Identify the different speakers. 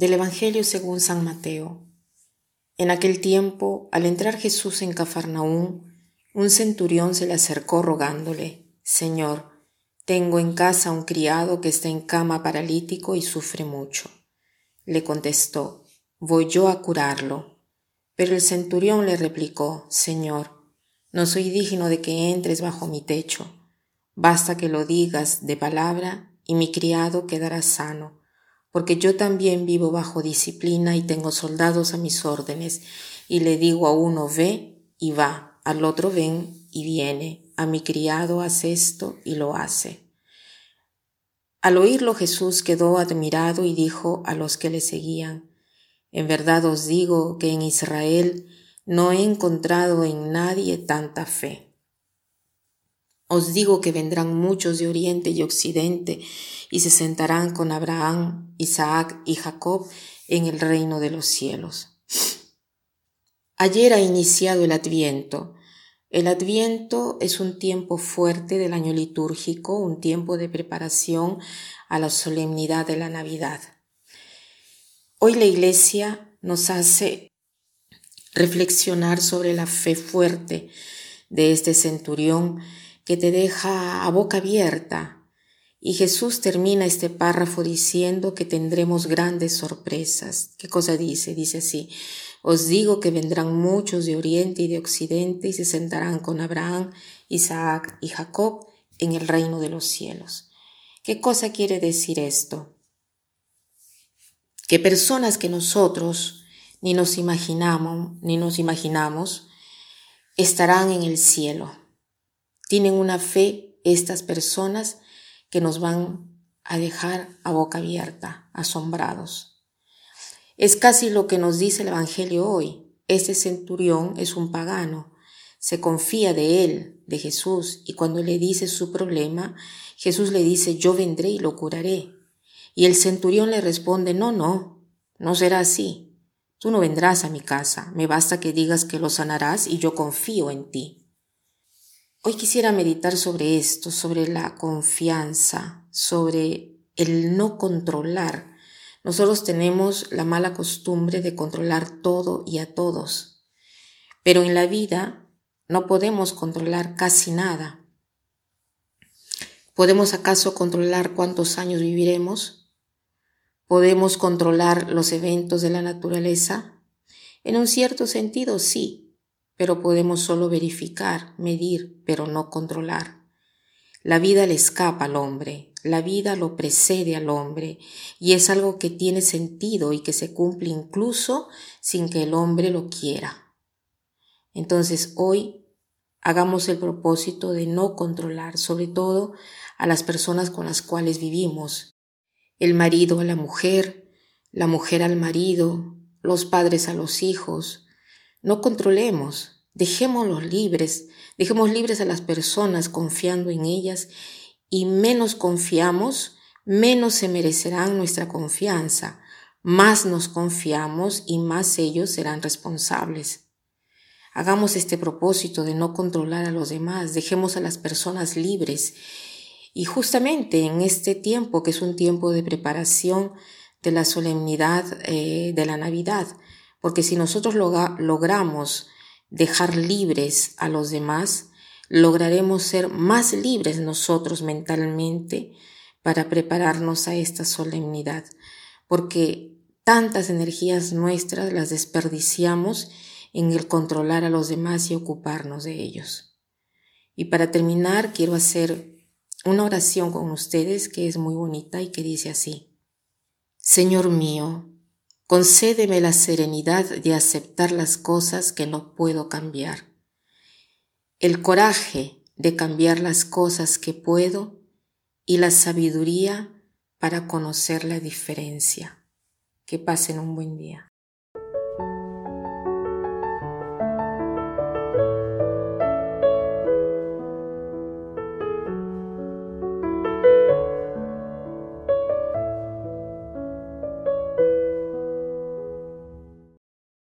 Speaker 1: Del Evangelio según San Mateo. En aquel tiempo, al entrar Jesús en Cafarnaún, un centurión se le acercó rogándole, Señor, tengo en casa un criado que está en cama paralítico y sufre mucho. Le contestó, Voy yo a curarlo. Pero el centurión le replicó, Señor, no soy digno de que entres bajo mi techo. Basta que lo digas de palabra y mi criado quedará sano porque yo también vivo bajo disciplina y tengo soldados a mis órdenes, y le digo a uno ve y va, al otro ven y viene, a mi criado hace esto y lo hace. Al oírlo Jesús quedó admirado y dijo a los que le seguían, En verdad os digo que en Israel no he encontrado en nadie tanta fe. Os digo que vendrán muchos de oriente y occidente y se sentarán con Abraham, Isaac y Jacob en el reino de los cielos. Ayer ha iniciado el Adviento. El Adviento es un tiempo fuerte del año litúrgico, un tiempo de preparación a la solemnidad de la Navidad. Hoy la Iglesia nos hace reflexionar sobre la fe fuerte de este centurión que te deja a boca abierta. Y Jesús termina este párrafo diciendo que tendremos grandes sorpresas. ¿Qué cosa dice? Dice así, os digo que vendrán muchos de oriente y de occidente y se sentarán con Abraham, Isaac y Jacob en el reino de los cielos. ¿Qué cosa quiere decir esto? Que personas que nosotros ni nos imaginamos, ni nos imaginamos, estarán en el cielo tienen una fe estas personas que nos van a dejar a boca abierta, asombrados. Es casi lo que nos dice el Evangelio hoy. Ese centurión es un pagano, se confía de él, de Jesús, y cuando le dice su problema, Jesús le dice, yo vendré y lo curaré. Y el centurión le responde, no, no, no será así. Tú no vendrás a mi casa, me basta que digas que lo sanarás y yo confío en ti. Hoy quisiera meditar sobre esto, sobre la confianza, sobre el no controlar. Nosotros tenemos la mala costumbre de controlar todo y a todos, pero en la vida no podemos controlar casi nada. ¿Podemos acaso controlar cuántos años viviremos? ¿Podemos controlar los eventos de la naturaleza? En un cierto sentido, sí, pero podemos solo verificar, medir, pero no controlar. La vida le escapa al hombre, la vida lo precede al hombre, y es algo que tiene sentido y que se cumple incluso sin que el hombre lo quiera. Entonces hoy hagamos el propósito de no controlar, sobre todo a las personas con las cuales vivimos, el marido a la mujer, la mujer al marido, los padres a los hijos, no controlemos, dejémoslos libres, dejemos libres a las personas confiando en ellas y menos confiamos, menos se merecerán nuestra confianza, más nos confiamos y más ellos serán responsables. Hagamos este propósito de no controlar a los demás, dejemos a las personas libres. Y justamente en este tiempo, que es un tiempo de preparación de la solemnidad eh, de la Navidad, porque si nosotros logramos dejar libres a los demás, lograremos ser más libres nosotros mentalmente para prepararnos a esta solemnidad, porque tantas energías nuestras las desperdiciamos en el controlar a los demás y ocuparnos de ellos. Y para terminar, quiero hacer una oración con ustedes que es muy bonita y que dice así. Señor mío, Concédeme la serenidad de aceptar las cosas que no puedo cambiar, el coraje de cambiar las cosas que puedo y la sabiduría para conocer la diferencia. Que pasen un buen día.